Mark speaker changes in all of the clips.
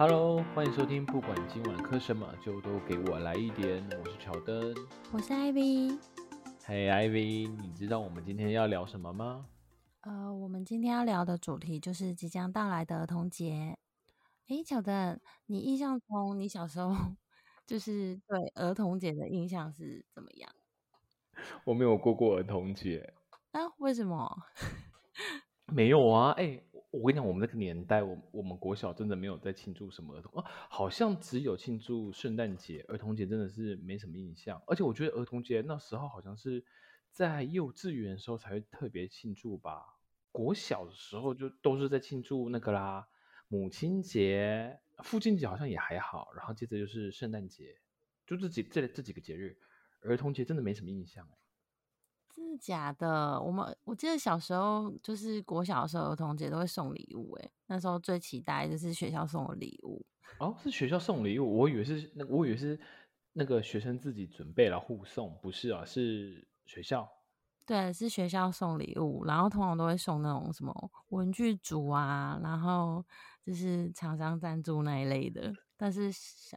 Speaker 1: Hello，欢迎收听，不管今晚磕什么，就都给我来一点。我是乔登，
Speaker 2: 我是 Ivy。
Speaker 1: 嘿，Ivy，你知道我们今天要聊什么吗？
Speaker 2: 呃，我们今天要聊的主题就是即将到来的儿童节。诶，乔登，你印象中你小时候 就是对儿童节的印象是怎么样？
Speaker 1: 我没有过过儿童节
Speaker 2: 啊？为什么？
Speaker 1: 没有啊？哎。我跟你讲，我们那个年代，我我们国小真的没有在庆祝什么儿童哦，好像只有庆祝圣诞节，儿童节真的是没什么印象。而且我觉得儿童节那时候好像是在幼稚园的时候才会特别庆祝吧，国小的时候就都是在庆祝那个啦，母亲节、父亲节好像也还好，然后接着就是圣诞节，就这几这这几个节日，儿童节真的没什么印象哎。
Speaker 2: 真的假的？我们我记得小时候就是国小的时候，儿童节都会送礼物。哎，那时候最期待就是学校送的礼物。
Speaker 1: 哦，是学校送礼物？我以为是那，我以为是那个学生自己准备了互送，不是啊？是学校？
Speaker 2: 对，是学校送礼物，然后通常都会送那种什么文具组啊，然后就是厂商赞助那一类的。但是小。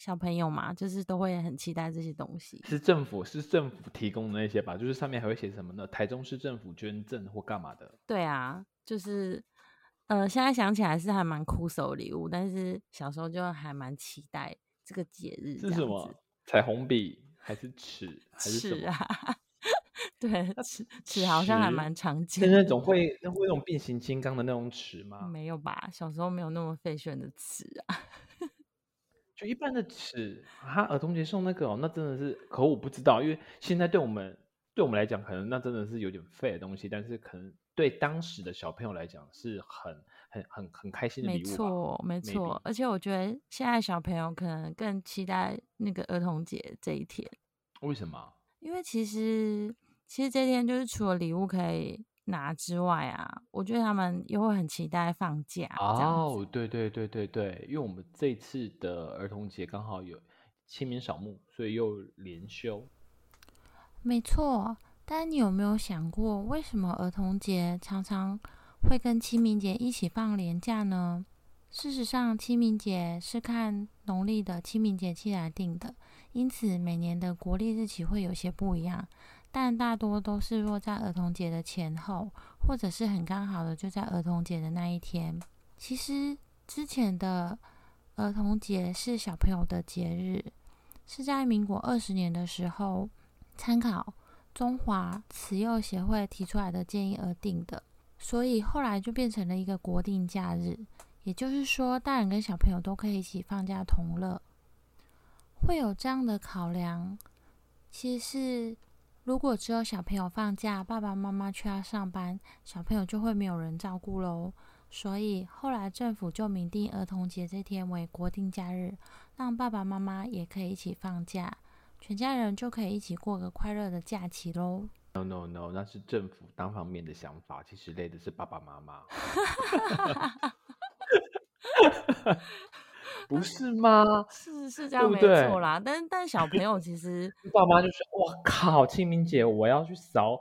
Speaker 2: 小朋友嘛，就是都会很期待这些东西。
Speaker 1: 是政府是政府提供的那些吧？就是上面还会写什么呢？台中市政府捐赠或干嘛的？
Speaker 2: 对啊，就是呃，现在想起来是还蛮酷手礼物，但是小时候就还蛮期待这个节日。
Speaker 1: 是什么？彩虹笔还是尺？还是
Speaker 2: 尺啊？对，尺 尺好像还蛮常见。
Speaker 1: 是那种会那会那种变形金刚的那种尺吗？
Speaker 2: 没有吧？小时候没有那么费炫的尺啊。
Speaker 1: 就一般的尺，他儿童节送那个哦，那真的是，可我不知道，因为现在对我们对我们来讲，可能那真的是有点废的东西，但是可能对当时的小朋友来讲是很很很很开心的礼物。
Speaker 2: 没错，没错，而且我觉得现在小朋友可能更期待那个儿童节这一天。
Speaker 1: 为什么？
Speaker 2: 因为其实其实这天就是除了礼物可以。拿之外啊，我觉得他们又会很期待放假哦。
Speaker 1: 对对对对对，因为我们这次的儿童节刚好有清明扫墓，所以又连休。
Speaker 2: 没错，但你有没有想过，为什么儿童节常常会跟清明节一起放年假呢？事实上，清明节是看农历的清明节气来定的，因此每年的国历日期会有些不一样。但大多都是落在儿童节的前后，或者是很刚好的就在儿童节的那一天。其实之前的儿童节是小朋友的节日，是在民国二十年的时候，参考中华慈幼协会提出来的建议而定的，所以后来就变成了一个国定假日。也就是说，大人跟小朋友都可以一起放假同乐。会有这样的考量，其实是。如果只有小朋友放假，爸爸妈妈却要上班，小朋友就会没有人照顾喽。所以后来政府就明定儿童节这天为国定假日，让爸爸妈妈也可以一起放假，全家人就可以一起过个快乐的假期喽。
Speaker 1: No no no，那是政府单方面的想法，其实累的是爸爸妈妈。不是吗？
Speaker 2: 是是这样没错啦，但但小朋友其实
Speaker 1: 爸妈就说：“我靠，清明节我要去扫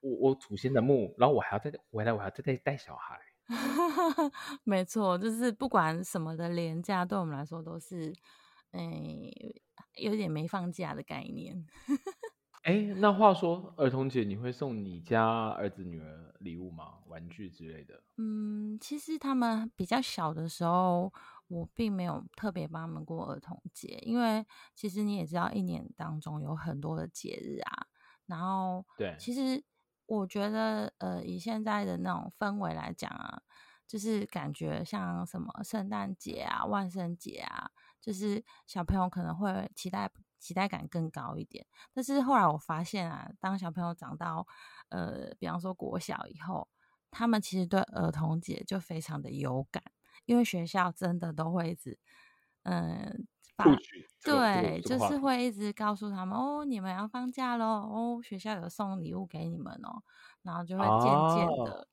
Speaker 1: 我我祖先的墓，然后我还要再回来，我还要再带带小孩。”
Speaker 2: 没错，就是不管什么的年假，对我们来说都是，哎，有点没放假的概念。
Speaker 1: 哎，那话说，儿童节你会送你家儿子女儿礼物吗？玩具之类的？
Speaker 2: 嗯，其实他们比较小的时候。我并没有特别帮他们过儿童节，因为其实你也知道，一年当中有很多的节日啊。然后，
Speaker 1: 对，
Speaker 2: 其实我觉得，呃，以现在的那种氛围来讲啊，就是感觉像什么圣诞节啊、万圣节啊，就是小朋友可能会期待期待感更高一点。但是后来我发现啊，当小朋友长到呃，比方说国小以后，他们其实对儿童节就非常的有感。因为学校真的都会一直，嗯，对，就是会一直告诉他们哦，你们要放假喽，哦，学校有送礼物给你们哦，然后就会渐渐的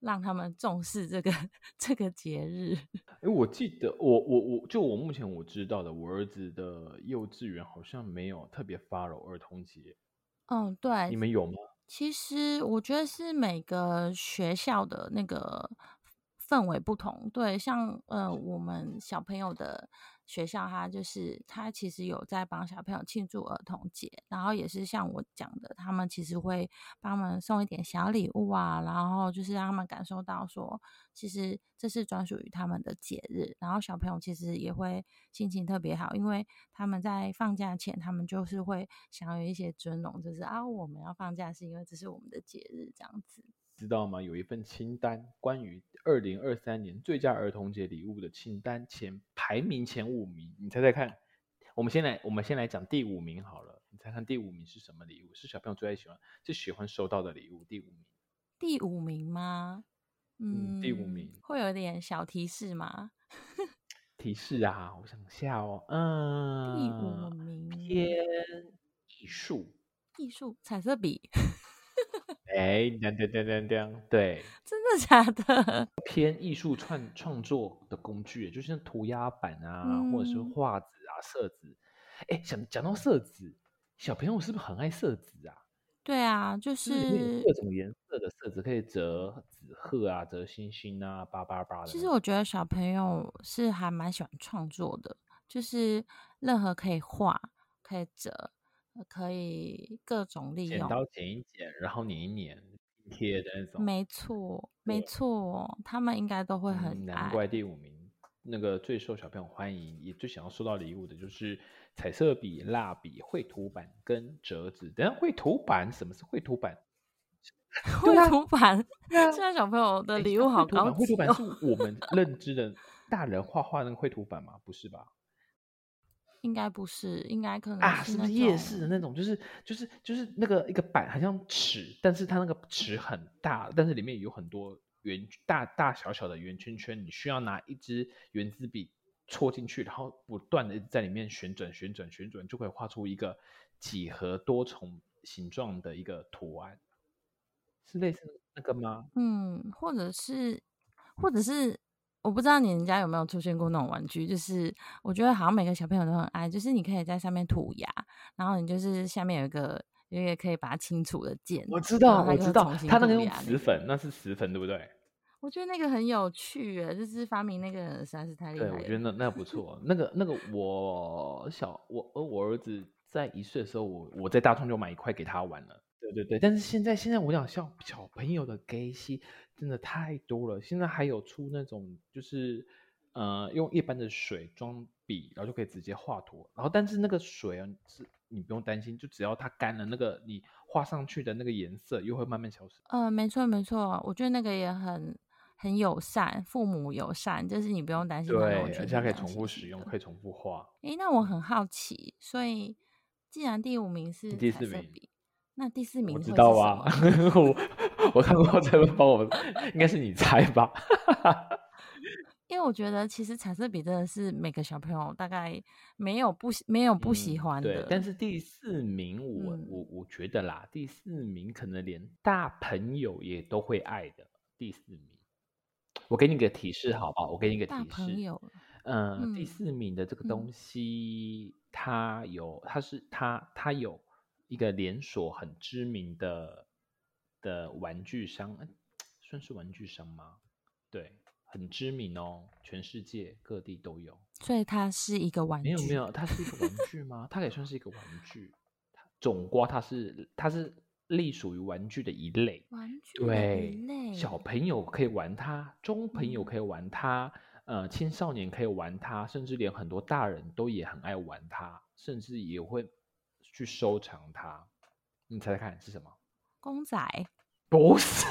Speaker 2: 让他们重视这个这个节日。
Speaker 1: 哎，我记得我我我就我目前我知道的，我儿子的幼稚园好像没有特别 follow 儿童节。
Speaker 2: 嗯，对，
Speaker 1: 你们有吗？
Speaker 2: 其实我觉得是每个学校的那个。氛围不同。对，像呃我们小朋友的学校，他就是他其实有在帮小朋友庆祝儿童节，然后也是像我讲的，他们其实会帮他们送一点小礼物啊，然后就是让他们感受到说，其实这是专属于他们的节日，然后小朋友其实也会心情特别好，因为他们在放假前，他们就是会想有一些尊荣，就是啊我们要放假是因为这是我们的节日这样子。
Speaker 1: 知道吗？有一份清单，关于二零二三年最佳儿童节礼物的清单，前排名前五名，你猜猜看？我们先来，我们先来讲第五名好了。你猜看第五名是什么礼物？是小朋友最爱喜欢、最喜欢收到的礼物。第五名，
Speaker 2: 第五名吗？
Speaker 1: 嗯，第五名
Speaker 2: 会有点小提示吗？
Speaker 1: 提示啊，我想下哦，嗯，
Speaker 2: 第五名
Speaker 1: 偏艺术，
Speaker 2: 艺术彩色笔。
Speaker 1: 哎，亮亮亮亮亮，对，
Speaker 2: 真的假的？
Speaker 1: 偏艺术创创作的工具，就像涂鸦板啊，或者是画纸啊、色纸。哎，讲讲到色纸，小朋友是不是很爱色纸啊？
Speaker 2: 对啊，就是
Speaker 1: 各种颜色的色纸，可以折纸鹤啊，折星星啊，叭叭叭的。
Speaker 2: 其实我觉得小朋友是还蛮喜欢创作的，就是任何可以画、可以折。可以各种利用，
Speaker 1: 剪刀剪一剪，然后粘一粘贴的那种。
Speaker 2: 没错，没错，他们应该都会很
Speaker 1: 难怪第五名，那个最受小朋友欢迎，也最想要收到礼物的就是彩色笔、蜡笔、绘图板跟折纸。等下，绘图板什么是绘图板？
Speaker 2: 绘图板，现在小朋友的礼物好高
Speaker 1: 绘图板是我们 认知的大人画画那个绘图板吗？不是吧？
Speaker 2: 应该不是，应该可能
Speaker 1: 啊，是不是夜市的那种？就是就是就是那个一个板，好像尺，但是它那个尺很大，但是里面有很多圆大大小小的圆圈圈，你需要拿一支圆珠笔戳进去，然后不断的在里面旋转旋转旋转，就可以画出一个几何多重形状的一个图案，是类似那个吗？
Speaker 2: 嗯，或者是，或者是。我不知道你们家有没有出现过那种玩具，就是我觉得好像每个小朋友都很爱，就是你可以在上面涂鸦，然后你就是下面有一个有一个可以把它清除的键。
Speaker 1: 我知道，我知道，它那个用磁粉，那是石粉对不对？
Speaker 2: 我觉得那个很有趣诶，就是发明那个人实在是太厉害。
Speaker 1: 对，我觉得那那不错。那个那个我小我我儿子在一岁的时候，我我在大通就买一块给他玩了。对对对，但是现在现在我想像小朋友的给西。真的太多了，现在还有出那种就是，呃，用一般的水装笔，然后就可以直接画图。然后，但是那个水啊，是你不用担心，就只要它干了，那个你画上去的那个颜色又会慢慢消失。
Speaker 2: 嗯，没错没错，我觉得那个也很很友善，父母友善，就是你不用担心。
Speaker 1: 对，而且可以重复使用，可以重复画。
Speaker 2: 诶，那我很好奇，所以既然第五名是
Speaker 1: 第四名。
Speaker 2: 那第四名
Speaker 1: 我知道啊，我我看过这个，帮我应该是你猜吧？
Speaker 2: 因为我觉得其实彩色笔真的是每个小朋友大概没有不没有不喜欢的。
Speaker 1: 对，但是第四名我我我觉得啦，第四名可能连大朋友也都会爱的。第四名，我给你个提示好不好？我给你个提示。大
Speaker 2: 朋友，
Speaker 1: 嗯，第四名的这个东西，它有，它是它它有。一个连锁很知名的的玩具商，算是玩具商吗？对，很知名哦，全世界各地都有。
Speaker 2: 所以它是一个玩具？
Speaker 1: 没有没有，它是一个玩具吗？它也算是一个玩具。总瓜它是它是隶属于玩具的一类。
Speaker 2: 玩具
Speaker 1: 对，小朋友可以玩它，中朋友可以玩它，呃，青少年可以玩它，甚至连很多大人都也很爱玩它，甚至也会。去收藏它，你猜猜看是什么？
Speaker 2: 公仔？
Speaker 1: 不是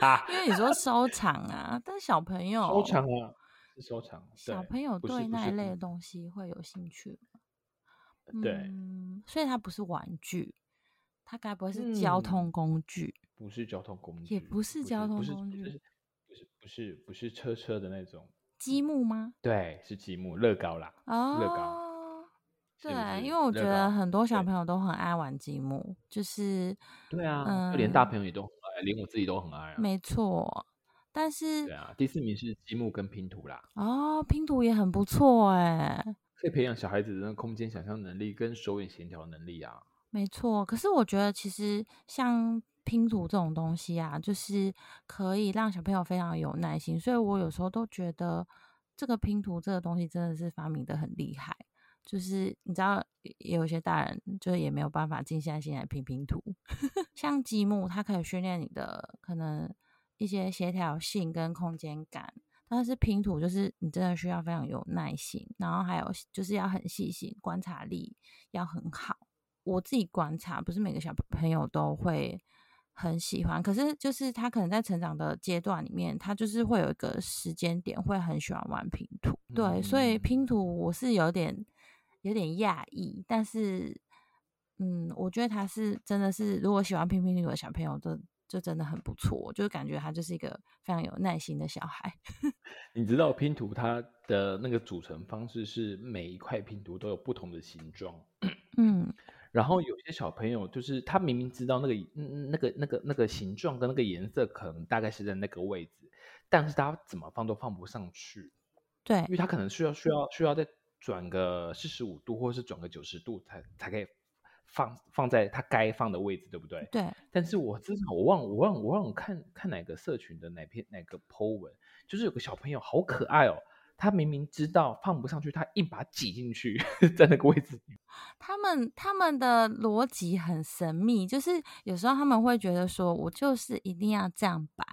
Speaker 1: 啦，
Speaker 2: 因为你说收藏啊，但是小朋友
Speaker 1: 收藏啊，是收藏。
Speaker 2: 小朋友对那一类的东西会有兴趣吗？
Speaker 1: 对，
Speaker 2: 所以它不是玩具，它该不会是交通工具？
Speaker 1: 不是交通工具，
Speaker 2: 也不是交通工具，
Speaker 1: 不是不是不是车车的那种
Speaker 2: 积木吗？
Speaker 1: 对，是积木，乐高啦，乐高。
Speaker 2: 对，因为我觉得很多小朋友都很爱玩积木，就是
Speaker 1: 对啊，就连大朋友也都很爱，连我自己都很爱。
Speaker 2: 没错，但是
Speaker 1: 对啊，第四名是积木跟拼图啦。
Speaker 2: 哦，拼图也很不错哎，
Speaker 1: 可以培养小孩子的空间想象能力跟手眼协调能力啊。
Speaker 2: 没错，可是我觉得其实像拼图这种东西啊，就是可以让小朋友非常有耐心，所以我有时候都觉得这个拼图这个东西真的是发明的很厉害。就是你知道，也有些大人就是也没有办法静下心来拼拼图。像积木，它可以训练你的可能一些协调性跟空间感，但是拼图就是你真的需要非常有耐心，然后还有就是要很细心，观察力要很好。我自己观察，不是每个小朋友都会很喜欢，可是就是他可能在成长的阶段里面，他就是会有一个时间点会很喜欢玩拼图。对，所以拼图我是有点。有点讶异，但是，嗯，我觉得他是真的是，如果喜欢拼拼图的小朋友，就就真的很不错，就是感觉他就是一个非常有耐心的小孩。
Speaker 1: 你知道拼图它的那个组成方式是每一块拼图都有不同的形状，嗯，然后有些小朋友就是他明明知道那个那个那个那个形状跟那个颜色可能大概是在那个位置，但是他怎么放都放不上去，
Speaker 2: 对，
Speaker 1: 因为他可能需要需要需要在。转个四十五度，或者是转个九十度，才才可以放放在它该放的位置，对不对？
Speaker 2: 对。
Speaker 1: 但是我之前我忘我忘我忘看看哪个社群的哪篇哪个 po 文，就是有个小朋友好可爱哦，他明明知道放不上去，他硬把它挤进去，在那个位置。
Speaker 2: 他们他们的逻辑很神秘，就是有时候他们会觉得说，我就是一定要这样摆。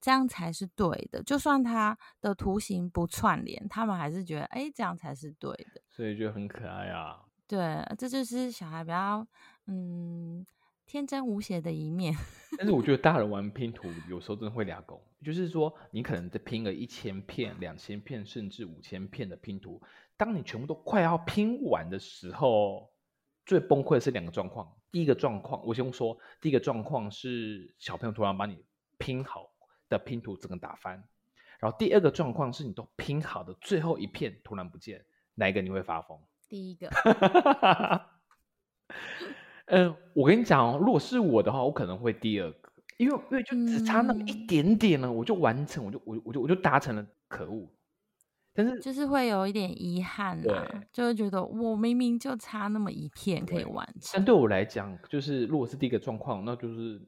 Speaker 2: 这样才是对的，就算它的图形不串联，他们还是觉得哎，这样才是对的，
Speaker 1: 所以就很可爱啊。
Speaker 2: 对，这就是小孩比较嗯天真无邪的一面。
Speaker 1: 但是我觉得大人玩拼图有时候真的会俩拱，就是说你可能在拼个一千片、两千片，甚至五千片的拼图，当你全部都快要拼完的时候，最崩溃的是两个状况。第一个状况，我先说，第一个状况是小朋友突然把你拼好。的拼图整个打翻，然后第二个状况是你都拼好的最后一片突然不见，哪一个你会发疯？
Speaker 2: 第一个。
Speaker 1: 嗯，我跟你讲哦，如果是我的话，我可能会第二个，因为因为就只差那么一点点了，我就完成，我就我我就我就达成了，可恶！但是
Speaker 2: 就是会有一点遗憾啊，就会觉得我明明就差那么一片可以完成。
Speaker 1: 但对我来讲，就是如果是第一个状况，那就是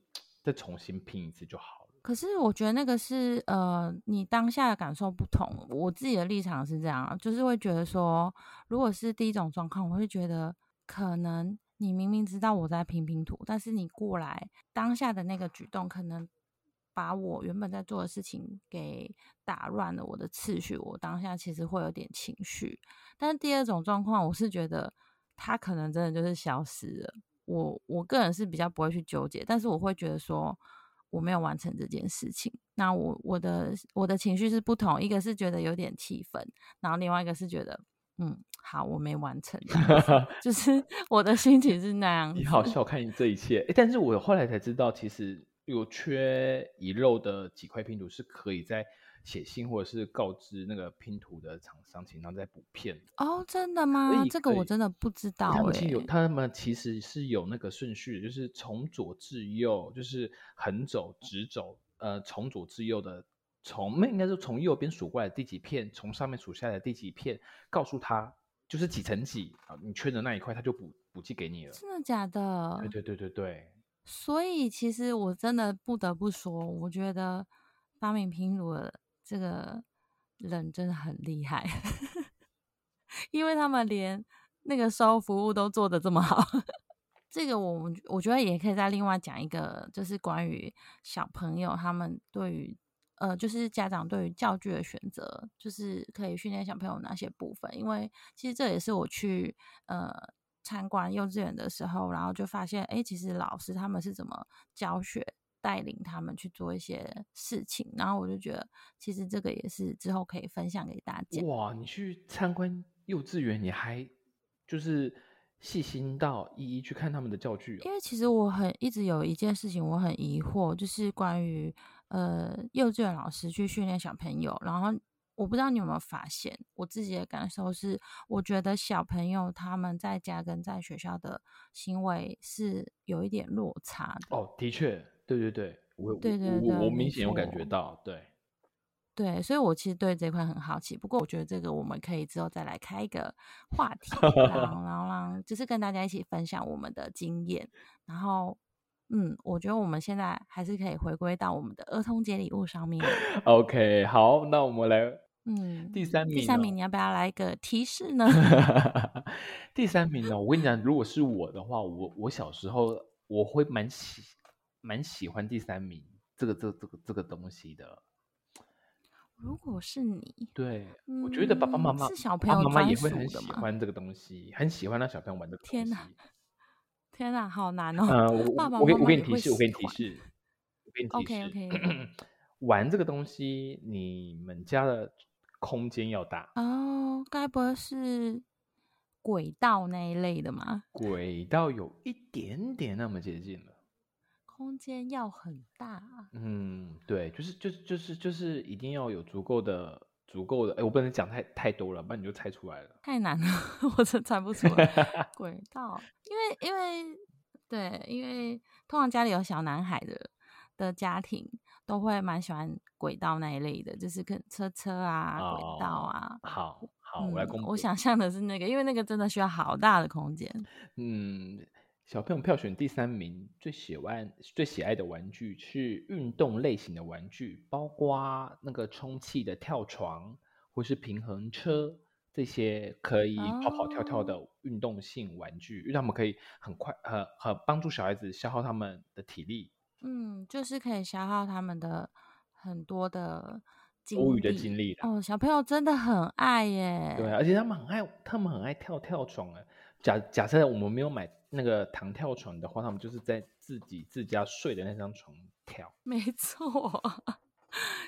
Speaker 1: 再重新拼一次就好。
Speaker 2: 可是我觉得那个是呃，你当下的感受不同。我自己的立场是这样，就是会觉得说，如果是第一种状况，我会觉得可能你明明知道我在拼拼图，但是你过来当下的那个举动，可能把我原本在做的事情给打乱了我的次序。我当下其实会有点情绪。但是第二种状况，我是觉得他可能真的就是消失了。我我个人是比较不会去纠结，但是我会觉得说。我没有完成这件事情，那我我的我的情绪是不同，一个是觉得有点气愤，然后另外一个是觉得，嗯，好，我没完成，就是我的心情是那样。
Speaker 1: 你好笑，看你这一切，但是我后来才知道，其实有缺遗漏的几块拼图是可以在。写信或者是告知那个拼图的厂商，请他再补片
Speaker 2: 哦，真的吗？这个我真的不知道。
Speaker 1: 他们其实有，他们其实是有那个顺序，就是从左至右，就是横走、直走，呃，从左至右的，从那应该是从右边数过来第几片，从上面数下来第几片，告诉他就是几层几啊，你缺的那一块他就补补寄给你了。
Speaker 2: 真的假的？
Speaker 1: 对对对对对。
Speaker 2: 所以其实我真的不得不说，我觉得发明拼图的。这个人真的很厉害，因为他们连那个售后服务都做的这么好。这个我们我觉得也可以再另外讲一个，就是关于小朋友他们对于呃，就是家长对于教具的选择，就是可以训练小朋友哪些部分。因为其实这也是我去呃参观幼稚园的时候，然后就发现，哎，其实老师他们是怎么教学。带领他们去做一些事情，然后我就觉得，其实这个也是之后可以分享给大家。
Speaker 1: 哇，你去参观幼稚园，你还就是细心到一一去看他们的教具。
Speaker 2: 因为其实我很一直有一件事情我很疑惑，就是关于呃幼稚园老师去训练小朋友，然后我不知道你有没有发现，我自己的感受是，我觉得小朋友他们在家跟在学校的行为是有一点落差的。
Speaker 1: 哦，的确。对对对，我
Speaker 2: 对对对，
Speaker 1: 我明显有感觉到，对
Speaker 2: 对，所以我其实对这块很好奇。不过我觉得这个我们可以之后再来开一个话题，然后 让就是跟大家一起分享我们的经验。然后嗯，我觉得我们现在还是可以回归到我们的儿童节礼物上面。
Speaker 1: OK，好，那我们来
Speaker 2: 嗯，
Speaker 1: 第三名、哦。
Speaker 2: 第三名，你要不要来一个提示呢？
Speaker 1: 第三名呢，我跟你讲，如果是我的话，我我小时候我会蛮喜蛮喜欢第三名这个这个这个这个东西的。
Speaker 2: 如果是你，
Speaker 1: 对，我觉得爸爸妈
Speaker 2: 嗯
Speaker 1: 妈、
Speaker 2: 是小朋
Speaker 1: 爸爸
Speaker 2: 友
Speaker 1: 妈妈也会很喜欢这个东西，很喜欢让小朋友玩这个东西。
Speaker 2: 天哪天哪，好难哦！
Speaker 1: 呃，我
Speaker 2: 爸爸
Speaker 1: 我给你提示，我给你提示，我给你提
Speaker 2: OK OK，
Speaker 1: 玩这个东西，你们家的空间要大，
Speaker 2: 哦，该不会是轨道那一类的吗？
Speaker 1: 轨道有一点点那么接近了。
Speaker 2: 空间要很大啊，
Speaker 1: 嗯，对，就是就是就是就是一定要有足够的足够的，哎，我不能讲太太多了，不然你就猜出来了。
Speaker 2: 太难了，我真猜不出来。轨道，因为因为对，因为通常家里有小男孩的的家庭，都会蛮喜欢轨道那一类的，就是跟车车啊、轨道啊。
Speaker 1: 好好，我来
Speaker 2: 嗯
Speaker 1: 公布。
Speaker 2: 我想象的是那个，因为那个真的需要好大的空间。
Speaker 1: 嗯，小朋友票选第三名，最喜欢最喜爱的玩具是运动类型的玩具，包括那个充气的跳床或是平衡车这些可以跑跑跳跳的运动性玩具，因为他们可以很快呃很帮助小孩子消耗他们的体力。
Speaker 2: 嗯，就是可以消耗他们的很多的精
Speaker 1: 多余的精力啦
Speaker 2: 哦，小朋友真的很爱耶。
Speaker 1: 对啊，而且他们很爱，他们很爱跳跳床哎。假假设我们没有买那个弹跳床的话，他们就是在自己自家睡的那张床跳。
Speaker 2: 没错，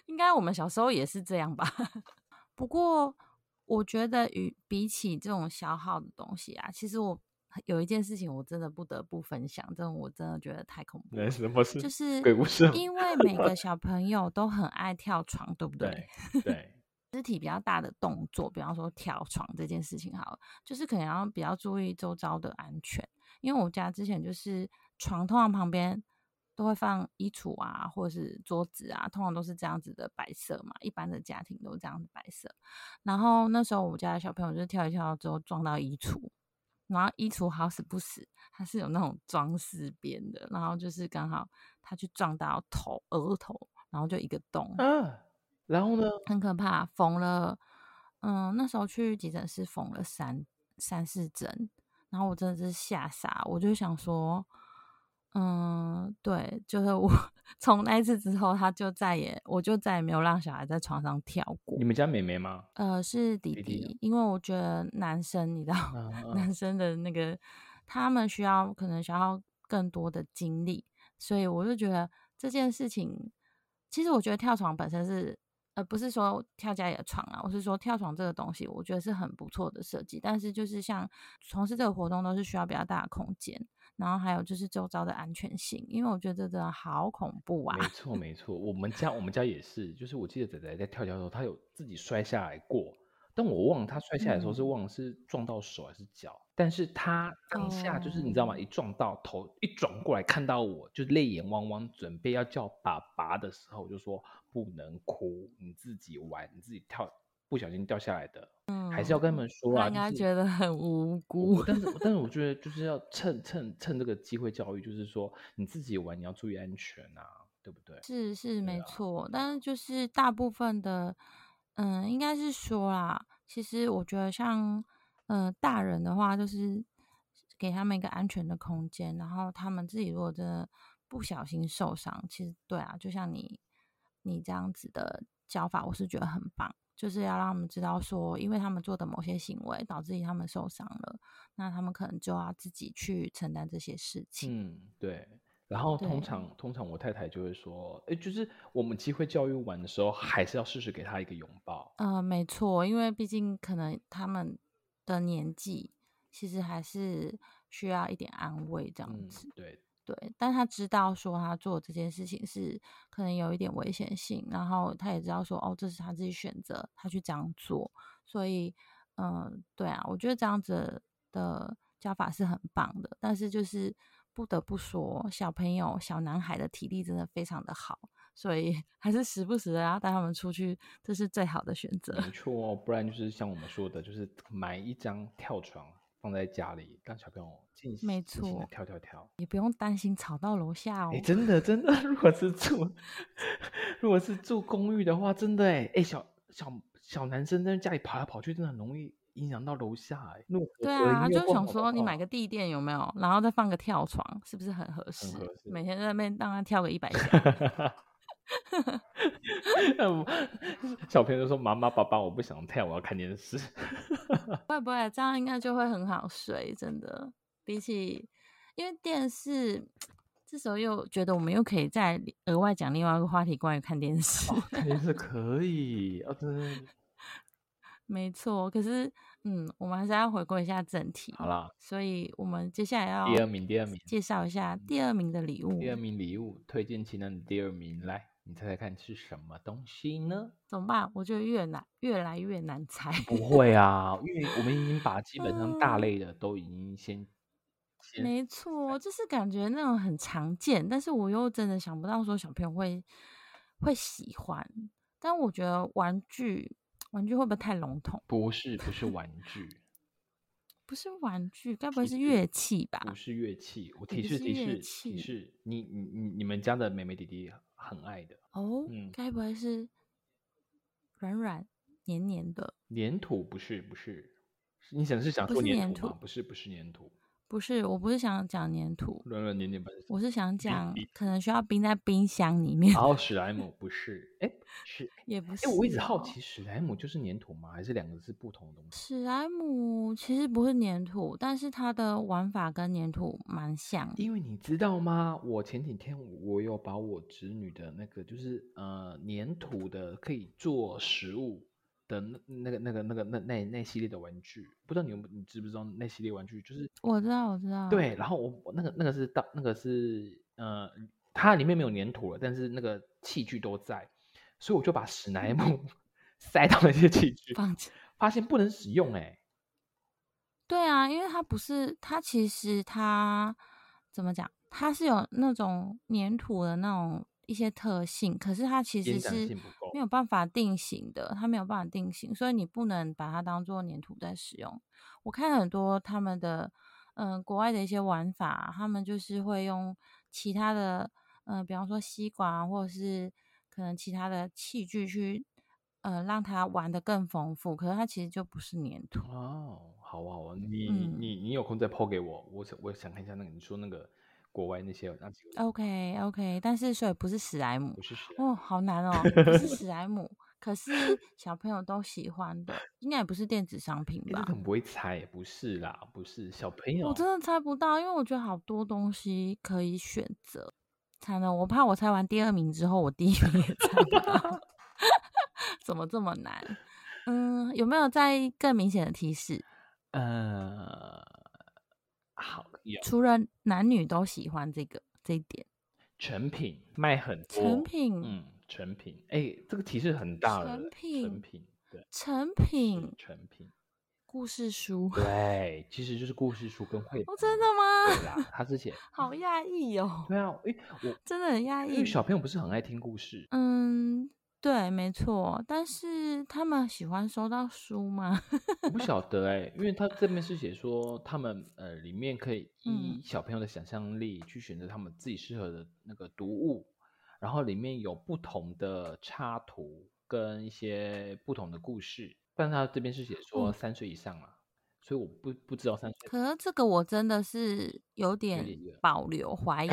Speaker 2: 应该我们小时候也是这样吧。不过，我觉得与比起这种消耗的东西啊，其实我有一件事情我真的不得不分享，这种我真的觉得太恐怖了。
Speaker 1: 什么事
Speaker 2: 就是
Speaker 1: 鬼故事
Speaker 2: 因为 每个小朋友都很爱跳床，对不对？
Speaker 1: 对 对，
Speaker 2: 肢体比较大的动作，比方说跳床这件事情，好了，就是可能要比较注意周遭的安全。因为我家之前就是床通常旁边都会放衣橱啊，或者是桌子啊，通常都是这样子的白色嘛。一般的家庭都这样子白色。然后那时候我家的小朋友就是跳一跳之后撞到衣橱，然后衣橱好死不死，它是有那种装饰边的，然后就是刚好他去撞到头额头，然后就一个洞。
Speaker 1: 啊，然后呢？
Speaker 2: 很可怕，缝了，嗯，那时候去急诊室缝了三三四针，然后我真的是吓傻，我就想说，嗯，对，就是我 从那一次之后，他就再也，我就再也没有让小孩在床上跳过
Speaker 1: 你。们家妹妹吗？
Speaker 2: 呃，是弟
Speaker 1: 弟弟
Speaker 2: 弟，因为我觉得男生，你知道，男生的那个他们需要可能需要更多的精力，所以我就觉得这件事情，其实我觉得跳床本身是，呃，不是说跳家里的床啊，我是说跳床这个东西，我觉得是很不错的设计，但是就是像从事这个活动都是需要比较大的空间，然后还有就是周遭的安全性，因为我觉得这真的好恐怖啊
Speaker 1: 没，错没错，我们家我们家也是，就是我记得仔仔在跳桥的时候，他有自己摔下来过，但我忘了他摔下来的时候是
Speaker 2: 嗯
Speaker 1: 忘了是撞到手还是脚，但是他当下就是你知道吗？
Speaker 2: 哦
Speaker 1: 一撞到头一转过来看到我，就泪眼汪汪，准备要叫爸爸的时候，我就说不能哭，你自己玩，你自己跳，不小心掉下来的，嗯还是要跟他们说啊，
Speaker 2: 他应该觉得很无
Speaker 1: 我
Speaker 2: 辜
Speaker 1: 我。但是但是我觉得就是要趁趁趁这个机会教育，就是说你自己玩你要注意安全啊，对不对？
Speaker 2: 是是没
Speaker 1: 啊
Speaker 2: 错，但是就是大部分的，嗯，应该是说啦，其实我觉得像，呃，大人的话，就是给他们一个安全的空间，然后他们自己如果真的不小心受伤，其实对啊，就像你你这样子的教法，我是觉得很棒，就是要让他们知道说，因为他们做的某些行为导致于他们受伤了，那他们可能就要自己去承担这些事情。
Speaker 1: 嗯，对。然后通常通常我太太就会说，哎，就是我们机会教育完的时候，还是要适时给他一个拥抱。
Speaker 2: 呃，没错，因为毕竟可能他们的年纪其实还是需要一点安慰这样
Speaker 1: 嗯
Speaker 2: 子。，
Speaker 1: 对，
Speaker 2: 对，但他知道说他做这件事情是可能有一点危险性，然后他也知道说哦，这是他自己选择，他去这样做，所以嗯、对啊，我觉得这样子的教法是很棒的，但是就是不得不说，小朋友小男孩的体力真的非常的好，所以 还是时不时的要带他们出去，这是最好的选择。
Speaker 1: 没错哦，不然就是像我们说的，就是买一张跳床放在家里，让小朋友尽
Speaker 2: 没
Speaker 1: 尽情的
Speaker 2: 错
Speaker 1: 跳跳跳。
Speaker 2: 也不用担心吵到楼下哦
Speaker 1: 哎，。真的真的，如果是 住如果是住公寓的话，真的哎哎小小小男生在家里跑来跑去，真的很容易影响到楼下哎。
Speaker 2: 对啊，就想说你买个地垫有没有，然后再放个跳床，是不是很合适？
Speaker 1: 合适
Speaker 2: 每天在那边让他跳个一百下。
Speaker 1: 嗯 小朋友就说：“妈妈、爸爸，我不想跳，我要看电视。
Speaker 2: 会不会这样应该就会很好睡？真的，比起因为电视，这时候又觉得我们又可以再额外讲另外一个话题，关于看电视。
Speaker 1: 看电视可以哦，真的。
Speaker 2: 没错，可是嗯，我们还是要回归一下正题。
Speaker 1: 好啦，
Speaker 2: 所以我们接下来要
Speaker 1: 第二名，第二名，
Speaker 2: 介绍一下第二名的礼物。
Speaker 1: 第二名礼物推荐情人的第二名，来，你猜猜看是什么东西呢？
Speaker 2: 怎么办？我觉得越难，越来越难猜。
Speaker 1: 不会啊，因为我们已经把基本上大
Speaker 2: 嗯
Speaker 1: 类的都已经先先
Speaker 2: 没错，就是感觉那种很常见，但是我又真的想不到说小朋友会会喜欢。但我觉得玩具，玩具会不会太笼统？
Speaker 1: 不是不是玩具，
Speaker 2: 不是玩具，该不会是乐器吧？
Speaker 1: 不是乐器。我提示提示提示，你你你你们家的妹妹弟弟很爱的
Speaker 2: 哦，
Speaker 1: 嗯
Speaker 2: 该不会是软软黏黏的？
Speaker 1: 粘土，不是不是，你想是想
Speaker 2: 不
Speaker 1: 说粘
Speaker 2: 土
Speaker 1: 吗？不是不是粘土，
Speaker 2: 不是，我不是想讲粘土，
Speaker 1: 软软黏黏不是。
Speaker 2: 我是想讲可能需要冰在冰箱里面，
Speaker 1: 然后史莱姆不是，哎是
Speaker 2: 也不是、
Speaker 1: 哎，我一直好
Speaker 2: 哦
Speaker 1: 奇，史莱姆就是粘土吗？还是两个是不同的东西？
Speaker 2: 史莱姆其实不是粘土，但是它的玩法跟粘土蛮像。
Speaker 1: 因为你知道吗？我前几天我有把我侄女的那个就是呃粘土的可以做食物的那那个那个那个那那那系列的玩具，不知道你有你知不知道那系列玩具？就是
Speaker 2: 我知道，我知道。，
Speaker 1: 对，然后我我那个那个是到那个是呃，它里面没有粘土了，但是那个器具都在，所以我就把史莱姆 塞到那些器具，
Speaker 2: 放弃。
Speaker 1: 发现不能使用哎、
Speaker 2: 对啊，因为它不是，它其实它怎么讲？它是有那种粘土的那种一些特性，可是它其实是没有办法定型的，它没有办法定型，所以你不能把它当做粘土在使用。我看很多他们的嗯、国外的一些玩法，他们就是会用其他的嗯、呃比方说吸管啊，或者是可能其他的器具去呃让它玩的更丰富，可是它其实就不是粘土。
Speaker 1: 哦，好啊好啊，你、
Speaker 2: 嗯
Speaker 1: 你你有空再 PO 给我，我想我想看一下那个你说那个国外那些那几个
Speaker 2: OK OK，但是所以不是史莱姆
Speaker 1: 不是史
Speaker 2: 哦，好难哦，不是史 莱姆，可是小朋友都喜欢的，应该也不是电子商品吧？
Speaker 1: 很不会猜，不是啦，不是小朋友
Speaker 2: 我真的猜不到，因为我觉得好多东西可以选择。惨了，我怕我猜完第二名之后，我第一名也猜不到，怎么这么难？嗯，有没有再更明显的提示？
Speaker 1: 呃，好有
Speaker 2: 除了男女都喜欢这个这一点，
Speaker 1: 成品卖很多，
Speaker 2: 成品，
Speaker 1: 嗯，成品，哎，这个提示很大了，
Speaker 2: 成品
Speaker 1: 成品，对，
Speaker 2: 成品
Speaker 1: 成品，
Speaker 2: 故事书，
Speaker 1: 对，其实就是故事书跟绘本
Speaker 2: 哦，
Speaker 1: 本，
Speaker 2: 真的吗？
Speaker 1: 对啦，他之前，
Speaker 2: 好压抑哦，
Speaker 1: 对啊，哎，我
Speaker 2: 真的很压抑。
Speaker 1: 因为小朋友不是很爱听故事，
Speaker 2: 嗯，对，没错。但是他们喜欢收到书吗？
Speaker 1: 我不晓得哎、因为他这边是写 说他们呃里面可以依
Speaker 2: 嗯
Speaker 1: 小朋友的想象力去选择他们自己适合的那个读物，然后里面有不同的插图跟一些不同的故事，但他这边是写说
Speaker 2: 嗯
Speaker 1: 三岁以上嘛，所以我不不知道三岁
Speaker 2: 可是这个我真的是有点保留怀疑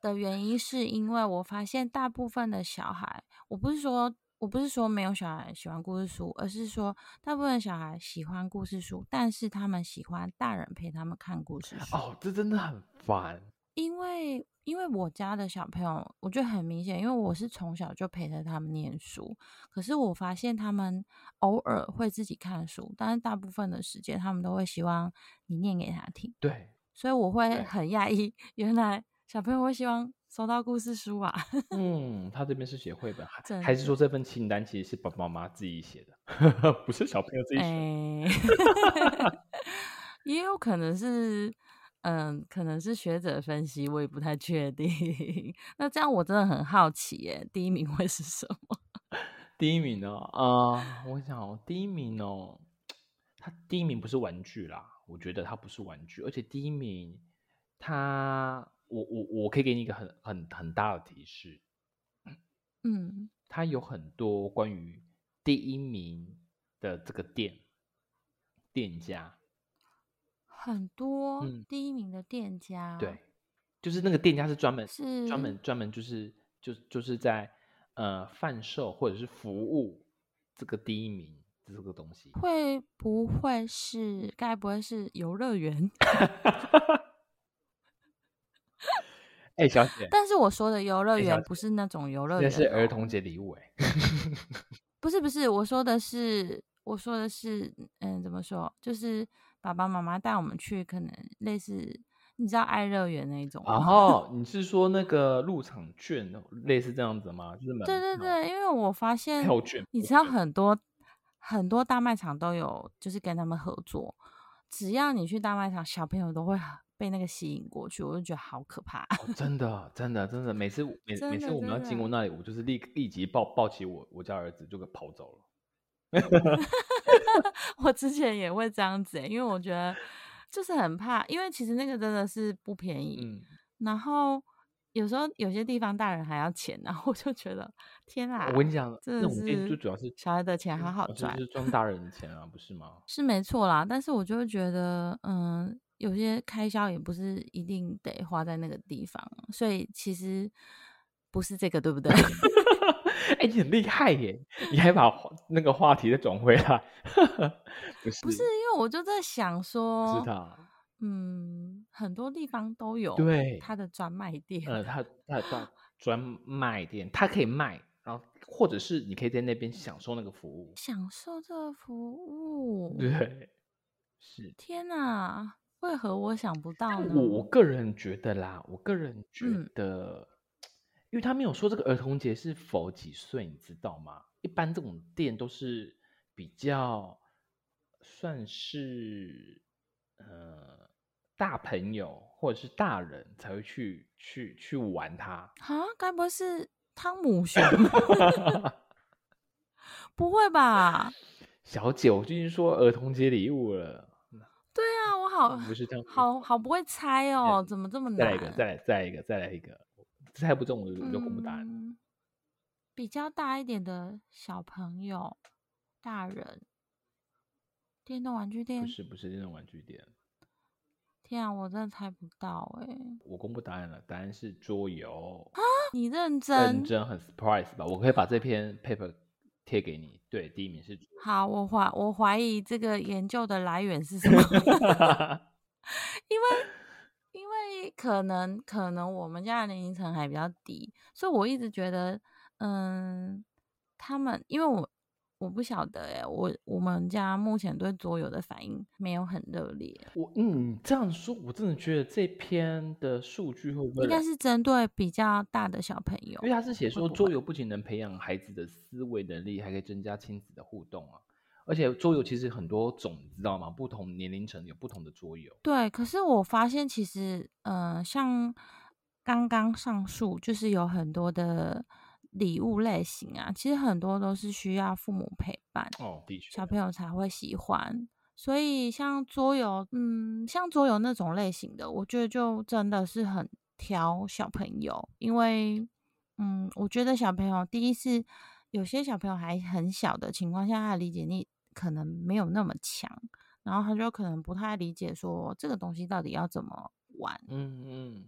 Speaker 2: 的原因，是因为我发现大部分的小孩，我不是说我不是说没有小孩喜欢故事书，而是说大部分小孩喜欢故事书，但是他们喜欢大人陪他们看故事书。
Speaker 1: 哦，这真的很烦。
Speaker 2: 因为因为我家的小朋友，我觉得很明显，因为我是从小就陪着他们念书，可是我发现他们偶尔会自己看书，但是大部分的时间他们都会希望你念给他听，
Speaker 1: 对，
Speaker 2: 所以我会很讶异，原来小朋友会希望收到故事书啊。
Speaker 1: 嗯，他这边是写绘本，还还是
Speaker 2: 的
Speaker 1: 说这份清单其实是爸爸妈妈自己写的，不是小朋友自己写的？
Speaker 2: 哎，也有可能是，嗯，可能是学者分析，我也不太确定。那这样我真的很好奇，耶，第一名会是什么？
Speaker 1: 第一名哦，啊、我想哦，第一名哦，他第一名不是玩具啦，我觉得他不是玩具，而且第一名，它我我我可以给你一个很很很大的提示，
Speaker 2: 嗯，
Speaker 1: 它有很多关于第一名的这个店店家，
Speaker 2: 很多
Speaker 1: 嗯
Speaker 2: 第一名的店家，
Speaker 1: 对，就是那个店家是专门
Speaker 2: 是
Speaker 1: 专门专门就是就就是在呃贩售或者是服务这个第一名这个东西。
Speaker 2: 会不会是？该不会是游乐园？
Speaker 1: 哎、小姐，
Speaker 2: 但是我说的游乐园不是那种游乐园、哦，
Speaker 1: 是儿童节礼物哎、
Speaker 2: 不是不是，我说的是我说的是，嗯，怎么说？就是爸爸妈妈带我们去，可能类似你知道爱乐园那一种吗。
Speaker 1: 然后你 是说那个入场券类似这样子吗？就是门
Speaker 2: 对对对，因为我发现
Speaker 1: 票券
Speaker 2: 你知道很多很多大卖场都有，就是跟他们合作。只要你去大卖场，小朋友都会很被那个吸引过去，我就觉得好可怕。
Speaker 1: 哦，真的，真的，真的，每次每每次我们要经过那里，我就是立立即抱抱起我我家儿子就给跑走了。
Speaker 2: 我之前也会这样子、欸，因为我觉得就是很怕，因为其实那个真的是不便宜。
Speaker 1: 嗯，
Speaker 2: 然后有时候有些地方大人还要钱，然后我就觉得天啊，
Speaker 1: 我跟你讲，
Speaker 2: 真的
Speaker 1: 那种店
Speaker 2: 是
Speaker 1: 最主要是
Speaker 2: 小孩的钱好好赚
Speaker 1: 就是赚大人的钱啊，不是吗？
Speaker 2: 是没错啦。但是我就会觉得，嗯，有些开销也不是一定得花在那个地方，所以其实不是这个，对不对？
Speaker 1: 哎、你很厉害耶！你还把话那个话题再转回来，不是
Speaker 2: 不是，因为我就在想
Speaker 1: 不
Speaker 2: 说
Speaker 1: 知道，
Speaker 2: 嗯，很多地方都有
Speaker 1: 对
Speaker 2: 它的专卖店，
Speaker 1: 呃，他他的专卖店，他可以卖，然后或者是你可以在那边享受那个服务，
Speaker 2: 享受这个服务。
Speaker 1: 对，是。
Speaker 2: 天哪，为何我想不到呢？
Speaker 1: 我我个人觉得啦，我个人觉
Speaker 2: 嗯
Speaker 1: 得，因为他没有说这个儿童节是否几岁，你知道吗？一般这种店都是比较算是呃大朋友或者是大人才会去去去玩它。
Speaker 2: 啊，该不会是汤姆熊？不会吧？
Speaker 1: 小姐，我最近说儿童节礼物了，
Speaker 2: 对啊，我好
Speaker 1: 不是这样
Speaker 2: 好好不会猜哦，怎么这么难？
Speaker 1: 再来一个，再来再来一个，再来一个，猜不中我就我就公布答案。
Speaker 2: 嗯比较大一点的小朋友、大人，电动玩具店
Speaker 1: 不。是不是电动玩具店，
Speaker 2: 天啊，我真的猜不到哎、
Speaker 1: 我公布答案了，答案是桌游啊。
Speaker 2: 你认真
Speaker 1: 认
Speaker 2: 真？
Speaker 1: 真很 surprise 吧？我可以把这篇 paper 贴给你。对，第一名是
Speaker 2: 好，我怀我怀疑这个研究的来源是什么？因为因为可能可能我们家的年龄层还比较低，所以我一直觉得，嗯，他们因为我我不晓得哎，我我们家目前对桌游的反应没有很热烈，
Speaker 1: 我嗯，你这样说，我真的觉得这篇的数据会不会？
Speaker 2: 应该是针对比较大的小朋友
Speaker 1: 因为，他是写说，桌游不仅能培养孩子的思维能力，还可以增加亲子的互动啊。而且桌游其实很多种，你知道吗？不同年龄层有不同的桌游。
Speaker 2: 对，可是我发现其实，呃，像刚刚上述，就是有很多的礼物类型啊，其实很多都是需要父母陪伴，
Speaker 1: 哦，的确，
Speaker 2: 小朋友才会喜欢。所以像桌游，嗯，像桌游那种类型的，我觉得就真的是很挑小朋友，因为，嗯，我觉得小朋友第一是有些小朋友还很小的情况下，他的理解力可能没有那么强，然后他就可能不太理解说这个东西到底要怎么玩。
Speaker 1: 嗯嗯，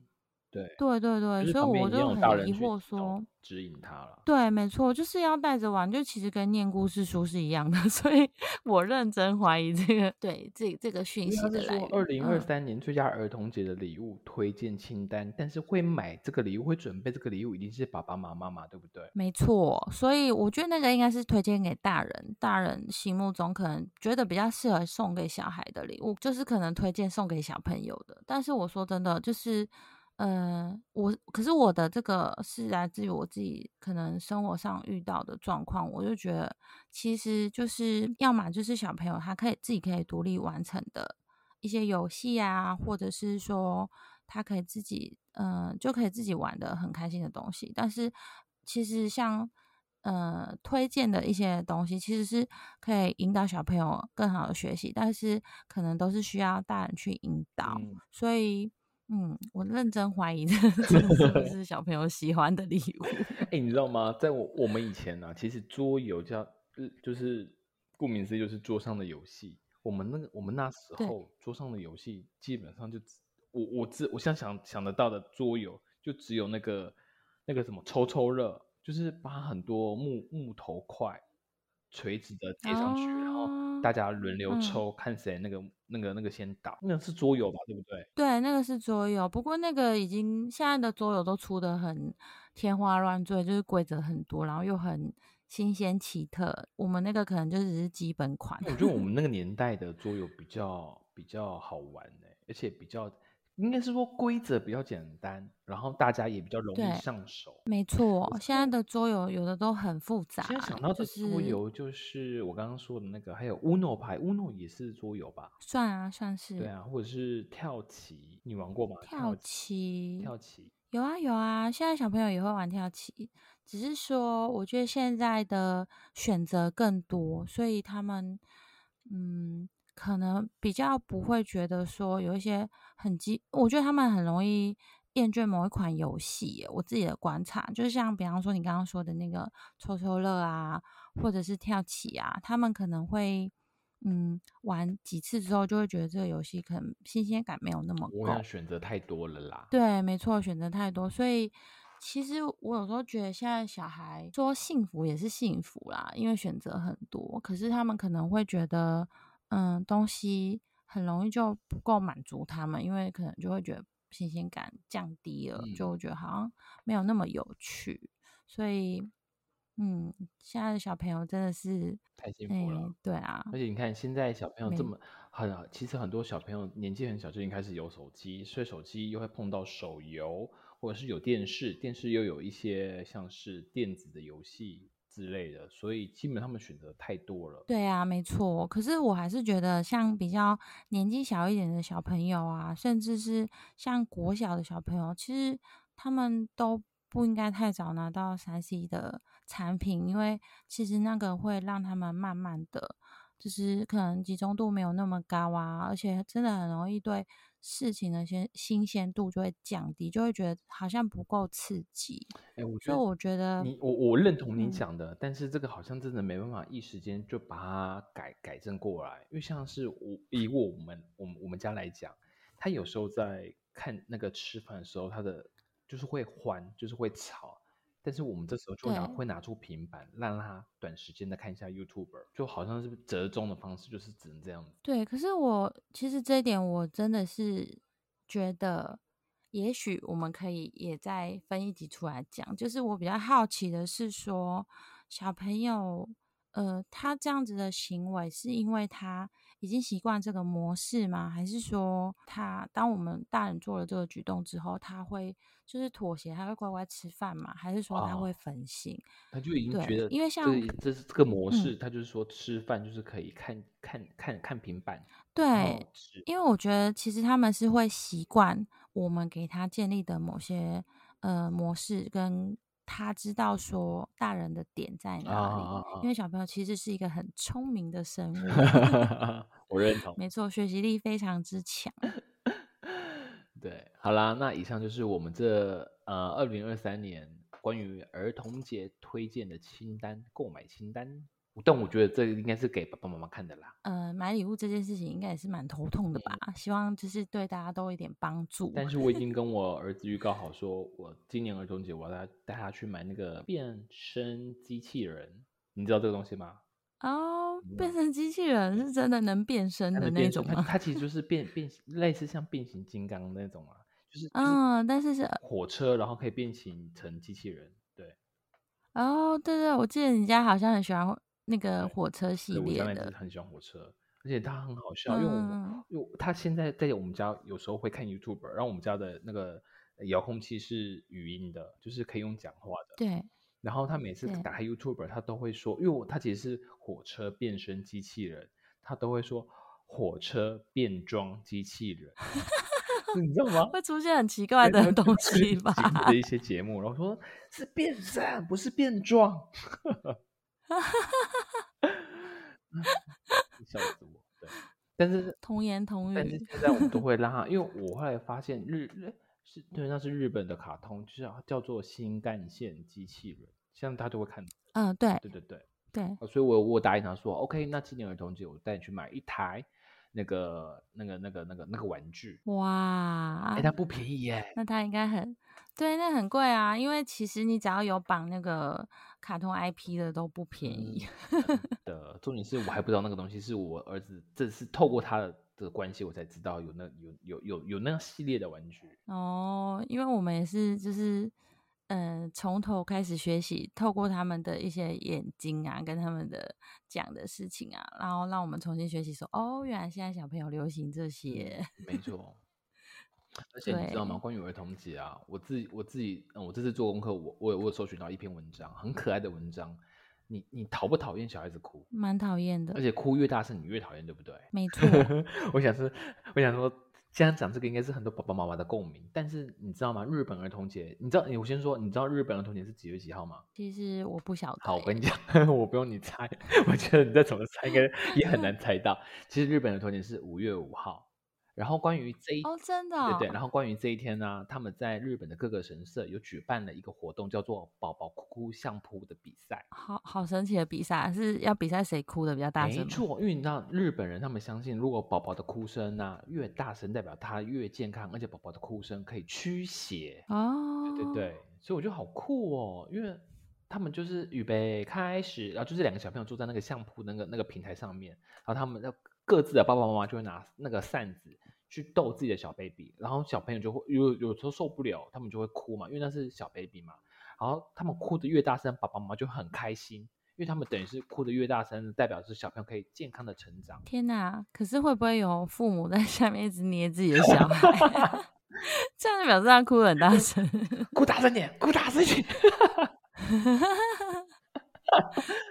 Speaker 1: 对，
Speaker 2: 对对对，所以我就很疑惑说，
Speaker 1: 指引他了。
Speaker 2: 对，没错，就是要带着玩，就其实跟念故事书是一样的，所以我认真怀疑这个 对这这个讯息的来源。
Speaker 1: 二零二
Speaker 2: 嗯
Speaker 1: 三年最佳儿童节的礼物推荐清单，但是会买这个礼物、会准备这个礼物，一定是爸爸妈妈嘛，对不对？
Speaker 2: 没错，所以我觉得那个应该是推荐给大人，大人心目中可能觉得比较适合送给小孩的礼物，就是可能推荐送给小朋友的。但是我说真的，就是，呃，我可是我的这个是来自于我自己可能生活上遇到的状况，我就觉得其实就是要么就是小朋友他可以自己可以独立完成的一些游戏啊，或者是说他可以自己，嗯、就可以自己玩的很开心的东西。但是其实像呃推荐的一些东西，其实是可以引导小朋友更好的学习，但是可能都是需要大人去引导。
Speaker 1: 嗯
Speaker 2: 所以，嗯，我认真怀疑这这 是不是小朋友喜欢的礼物。
Speaker 1: 哎、你知道吗？在我我们以前呢、其实桌游叫呃就是顾名思义就是桌上的游戏。我们那个我们那时候桌上的游戏基本上就只我我只我现在想想得到的桌游就只有那个那个什么抽抽乐，就是把很多木木头块垂直的叠上去，大家轮流
Speaker 2: 嗯
Speaker 1: 抽，看谁那个那个那个先倒。那个是桌游吧，对不对？
Speaker 2: 对，那个是桌游，不过那个已经现在的桌游都出的很天花乱坠，就是规则很多，然后又很新鲜奇特。我们那个可能就只是基本款。
Speaker 1: 我觉得我们那个年代的桌游比较比较好玩呢、而且比较应该是说规则比较简单，然后大家也比较容易上手。
Speaker 2: 没错，现在的桌游有的都很复杂，
Speaker 1: 现在想到
Speaker 2: 就
Speaker 1: 的桌
Speaker 2: 是
Speaker 1: 游就是我刚刚说的那个，还有 Uno 牌，Uno 也是桌游吧？
Speaker 2: 算啊，算是
Speaker 1: 对啊，或者是跳棋，你玩过吗？
Speaker 2: 跳
Speaker 1: 棋，
Speaker 2: 棋，
Speaker 1: 跳棋，
Speaker 2: 有啊有啊，现在小朋友也会玩跳棋，只是说我觉得现在的选择更多，所以他们嗯可能比较不会觉得说有一些很激，我觉得他们很容易厌倦某一款游戏耶。我自己的观察，就是像比方说你刚刚说的那个抽抽乐啊，或者是跳棋啊，他们可能会。嗯，玩几次之后就会觉得这个游戏可能新鲜感没有那么高
Speaker 1: 我想，选择太多了啦。
Speaker 2: 对，没错，选择太多，所以其实我有时候觉得现在小孩说幸福也是幸福啦，因为选择很多，可是他们可能会觉得，嗯，东西很容易就不够满足他们，因为可能就会觉得新鲜感降低了，
Speaker 1: 嗯
Speaker 2: 就觉得好像没有那么有趣，所以，嗯，现在的小朋友真的是，
Speaker 1: 太幸
Speaker 2: 哎
Speaker 1: 福了。，
Speaker 2: 对啊
Speaker 1: 而，且你看，现在小朋友这么很，其实很多小朋友年纪很小就已经开始有手机，所以手机又会碰到手游，或者是有电视，电视又有一些像是电子的游戏之类的，所以基本上他们选择太多了。
Speaker 2: 对啊，没错。可是我还是觉得，像比较年纪小一点的小朋友啊，甚至是像国小的小朋友，其实他们都不应该太早拿到三 C 的产品，因为其实那个会让他们慢慢的，就是可能集中度没有那么高啊，而且真的很容易对事情的些新鲜度就会降低，就会觉得好像不够刺激。
Speaker 1: 哎，我觉
Speaker 2: 所以
Speaker 1: 得
Speaker 2: 我觉得，
Speaker 1: 你我我认同你
Speaker 2: 嗯
Speaker 1: 讲的，但是这个好像真的没办法一时间就把它改改正过来，因为像是我以我们我们我们家来讲，他有时候在看那个吃饭的时候，他的就是会欢，就是会吵，但是我们这时候就拿会拿出平板，让他短时间的看一下 YouTube，就好像是折中的方式，就是只能这样子。
Speaker 2: 对，可是我其实这一点我真的是觉得，也许我们可以也再分一集出来讲。就是我比较好奇的是说，小朋友，呃，他这样子的行为是因为他已经习惯这个模式吗？还是说他当我们大人做了这个举动之后，他会就是妥协，他会乖乖吃饭吗？还是说他会
Speaker 1: 哦
Speaker 2: 分心？
Speaker 1: 他就已经觉得
Speaker 2: 因为像
Speaker 1: 这这是这个模
Speaker 2: 嗯
Speaker 1: 式，他就是说吃饭就是可以看看看看平板，
Speaker 2: 对，因为我觉得其实他们是会习惯我们给他建立的某些呃模式，跟他知道说大人的点在哪里。因为小朋友其实是一个很聪明的生物，
Speaker 1: 我认同。
Speaker 2: 没错，学习力非常之强。
Speaker 1: 对，好啦，那以上就是我们这呃二零二三年关于儿童节推荐的清单、购买清单。但我觉得这个应该是给爸爸妈妈看的啦。
Speaker 2: 呃，买礼物这件事情应该也是蛮头痛的吧？希望就是对大家都有一点帮助。
Speaker 1: 但是我已经跟 我儿子预告好，说我今年儿童节我要带他带他去买那个变身机器人，你知道这个东西吗？
Speaker 2: 哦，变身机器人是真的能变身的那种吗？
Speaker 1: 它它其实就是变变类似像变形金刚那种啊，就是就是
Speaker 2: 嗯，但是是
Speaker 1: 火车，然后可以变形成机器人。对，
Speaker 2: 哦，对对，我记得你家好像很喜欢那个火车系
Speaker 1: 对我
Speaker 2: 列的
Speaker 1: 家那只。很喜欢火车，而且他很好笑，因为我们
Speaker 2: 嗯，
Speaker 1: 因为他现在在我们家有时候会看 YouTube，然后我们家的那个遥控器是语音的，就是可以用讲话的。
Speaker 2: 对，
Speaker 1: 然后他每次打开 YouTube，他都会说，因为我他其实是火车变身机器人，他都会说火车变装机器人。你知道吗？
Speaker 2: 会出现很奇怪的东西吧？
Speaker 1: 的一些节目，然后说是变身，不是变壮。笑死我！对，但是
Speaker 2: 童言童语。
Speaker 1: 但是现在我们都 会让他，因为我后来发现日日是对，那是日本的卡通，就是叫做新干线机器人，像他就会看。
Speaker 2: 嗯，对，
Speaker 1: 对对对
Speaker 2: 对。
Speaker 1: 所以我我答应他说，OK，那今年儿童节我带你去买一台那个那个那个那个那个玩具。
Speaker 2: 哇！
Speaker 1: 哎，它不便宜耶。
Speaker 2: 那它应该很对，那很贵啊，因为其实你只要有绑那个。卡通 IP 的都不便宜
Speaker 1: 的，重点是我还不知道那个东西是我儿子，这是透过他的关系我才知道有那有有有有那个系列的玩具
Speaker 2: 哦，因为我们也是就是嗯从头开始学习，透过他们的一些眼睛啊，跟他们的讲的事情啊，然后让我们重新学习说哦，原来现在小朋友流行这些，
Speaker 1: 没 错。而且你知道吗？关于儿童节啊，我自己我自己，嗯，我这次做功课，我我我有搜寻到一篇文章，很可爱的文章。你你讨不讨厌小孩子哭？
Speaker 2: 蛮讨厌的。
Speaker 1: 而且哭越大声，你越讨厌，对不对？
Speaker 2: 没 错。
Speaker 1: 我想是，我想说，这样讲这个应该是很多爸爸妈妈的共鸣。但是你知道吗？日本儿童节，你知道？我先说，你知道日本儿童节是几月几号吗？
Speaker 2: 其实我不晓得。
Speaker 1: 好，我跟你讲，我不用你猜，我觉得你再怎么猜，应该也很难猜到。其实日本儿童节是五月五号。然后关于这一
Speaker 2: 哦，真的
Speaker 1: 对对，然后关于这一天呢，他们在日本的各个神社有举办了一个活动，叫做“宝宝哭哭相扑”的比赛。
Speaker 2: 好好神奇的比赛，是要比赛谁哭的比较大声？
Speaker 1: 没错，因为你知道日本人他们相信，如果宝宝的哭声呢越大声，代表他越健康，而且宝宝的哭声可以驱邪。
Speaker 2: 哦，
Speaker 1: 对对对，所以我觉得好酷哦，因为他们就是预备开始，然后就是两个小朋友坐在那个相扑那个那个平台上面，然后他们要各自的爸爸妈妈就会拿那个扇子。去逗自己的小 baby，然后小朋友就会有有时候受不了，他们就会哭嘛，因为那是小 baby 嘛。然后他们哭的越大声，爸爸妈妈就很开心，因为他们等于是哭的越大声，代表是小朋友可以健康的成长。
Speaker 2: 天哪！可是会不会有父母在下面一直捏自己的小孩？这样就表示他哭很大声，
Speaker 1: 哭大声点，哭大声点。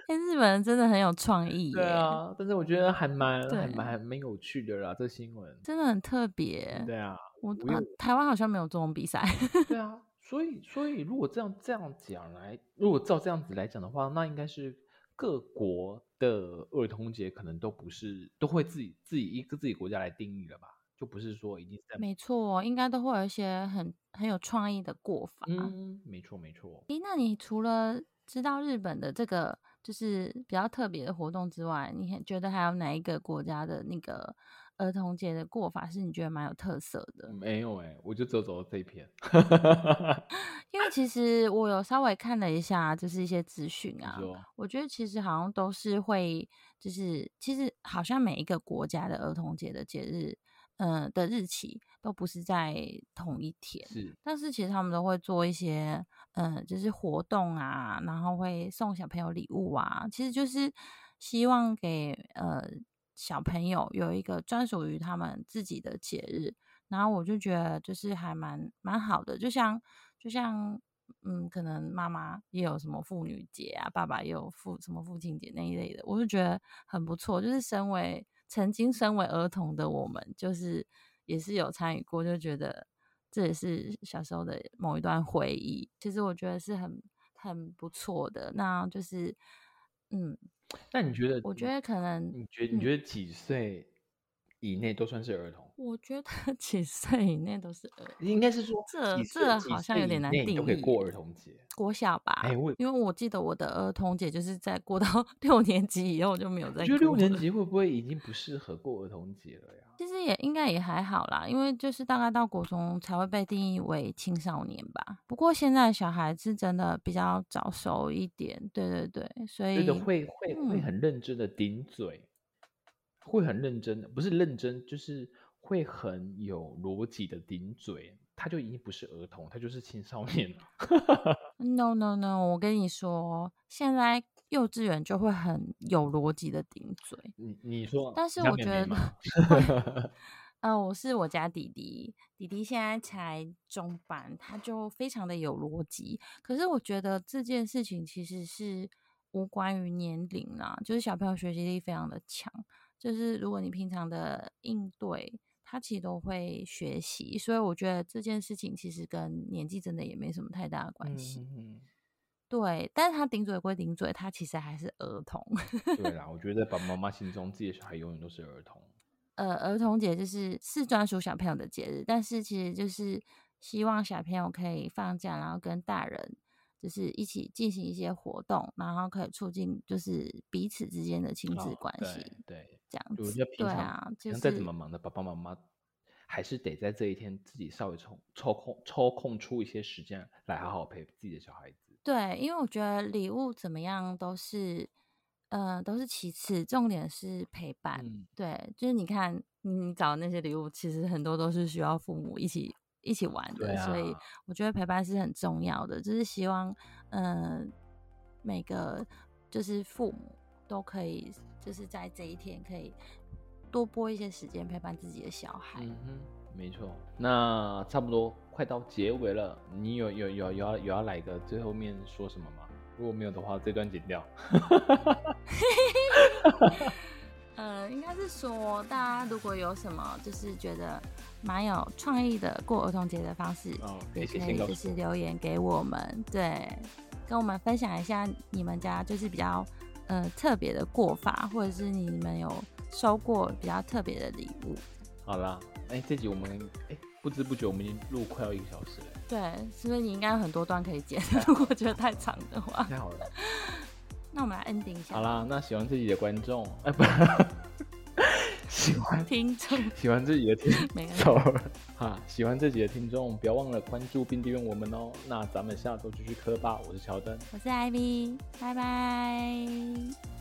Speaker 2: 哎，日本人真的很有创意。
Speaker 1: 对啊，但是我觉得还蛮还蛮还蛮有趣的啦，这新闻
Speaker 2: 真的很特别。
Speaker 1: 对啊，
Speaker 2: 我台湾好像没有这种比赛。
Speaker 1: 对啊，所以所以如果这样这样讲来，如果照这样子来讲的话，那应该是各国的儿童节可能都不是都会自己自己一个自己国家来定义了吧？就不是说一定在
Speaker 2: 没错，应该都会有一些很很有创意的过法。
Speaker 1: 嗯，没错没错。
Speaker 2: 诶，那你除了知道日本的这个就是比较特别的活动之外，你觉得还有哪一个国家的那个儿童节的过法是你觉得蛮有特色的？
Speaker 1: 没有哎，我就走走这一篇。
Speaker 2: 因为其实我有稍微看了一下，就是一些资讯啊，我觉得其实好像都是会，就是其实好像每一个国家的儿童节的节日。嗯的日期都不是在同一天，
Speaker 1: 是，
Speaker 2: 但是其实他们都会做一些嗯，就是活动啊，然后会送小朋友礼物啊，其实就是希望给呃小朋友有一个专属于他们自己的节日，然后我就觉得就是还蛮蛮好的，就像就像嗯，可能妈妈也有什么妇女节啊，爸爸也有父什么父亲节那一类的，我就觉得很不错，就是身为。曾经身为儿童的我们，就是也是有参与过，就觉得这也是小时候的某一段回忆。其实我觉得是很很不错的。那就是，嗯，
Speaker 1: 那你觉得？
Speaker 2: 我觉得可能
Speaker 1: 你觉你觉得几岁以内都算是儿童？
Speaker 2: 我觉得 几岁以内都是儿，
Speaker 1: 应该是说
Speaker 2: 这这好像有点难定义。
Speaker 1: 都可以过儿童节。
Speaker 2: 国小吧，
Speaker 1: 哎，
Speaker 2: 因为我记得我的儿童节就是在过到 六年级以后就没有再。
Speaker 1: 我觉得六年级会不会已经不适合过儿童节了呀？
Speaker 2: 其实也应该也还好啦，因为就是大概到国中才会被定义为青少年吧。不过现在小孩子真的比较早熟一点，对对对，所以
Speaker 1: 会会会很认真的顶嘴，会很认真的，不是认真，就是会很有逻辑的顶嘴。他就已经不是儿童，他就是青少年了。
Speaker 2: No No No，我跟你说，现在幼稚园就会很有逻辑的顶嘴。
Speaker 1: 你你说，
Speaker 2: 但是我觉得，呃，我是我家弟弟，弟弟现在才中班，他就非常的有逻辑。可是我觉得这件事情其实是无关于年龄啊，就是小朋友学习力非常的强，就是如果你平常的应对。他其实都会学习，所以我觉得这件事情其实跟年纪真的也没什么太大的关系。
Speaker 1: 嗯嗯
Speaker 2: 对，但是他顶嘴归顶嘴，他其实还是儿童。
Speaker 1: 嗯，对啦，我觉得爸爸妈妈心中自己的小孩永远都是儿童。
Speaker 2: 呃，儿童节就是是专属小朋友的节日，但是其实就是希望小朋友可以放假，然后跟大人就是一起进行一些活动，然后可以促进就是彼此之间的亲子
Speaker 1: 哦
Speaker 2: 关系，
Speaker 1: 对对，
Speaker 2: 这样子对啊，就
Speaker 1: 平常再怎么忙的爸爸妈妈，还是得在这一天自己稍微抽抽空抽空出一些时间来好好陪自己的小孩子。
Speaker 2: 对，因为我觉得礼物怎么样都是，呃，都是其次，重点是陪伴。
Speaker 1: 嗯，
Speaker 2: 对，就是你看你找的那些礼物，其实很多都是需要父母一起一起玩的，
Speaker 1: 对
Speaker 2: 所以
Speaker 1: 啊，
Speaker 2: 我觉得陪伴是很重要的。就是希望，嗯、每个就是父母都可以，就是在这一天可以多拨一些时间陪伴自己的小孩。
Speaker 1: 嗯哼，没错。那差不多快到结尾了，你有有有有要有要来个最后面说什么吗？如果没有的话，这段剪掉。
Speaker 2: 呃，应该是说，大家如果有什么就是觉得蛮有创意的过儿童节的方式，
Speaker 1: 哦，可以
Speaker 2: 也可。以就是留言给我们，对，跟我们分享一下你们家就是比较呃特别的过法，或者是你们有收过比较特别的礼物。
Speaker 1: 好啦，哎，这集我们哎不知不觉我们已经录快要一个小时了，
Speaker 2: 对，是不是你应该有很多段可以剪？如果觉得太长的话，
Speaker 1: 太好了。
Speaker 2: 那我们来 ending 一下。
Speaker 1: 好啦，那喜欢自己的观众，哎不，喜欢
Speaker 2: 听众
Speaker 1: 喜欢自己的听
Speaker 2: 没关系
Speaker 1: 走了 哈，喜欢自己的听众不要忘了关注并订阅我们哦。那咱们下周继续磕吧，我是乔丹。
Speaker 2: 我是 Ivy，拜拜。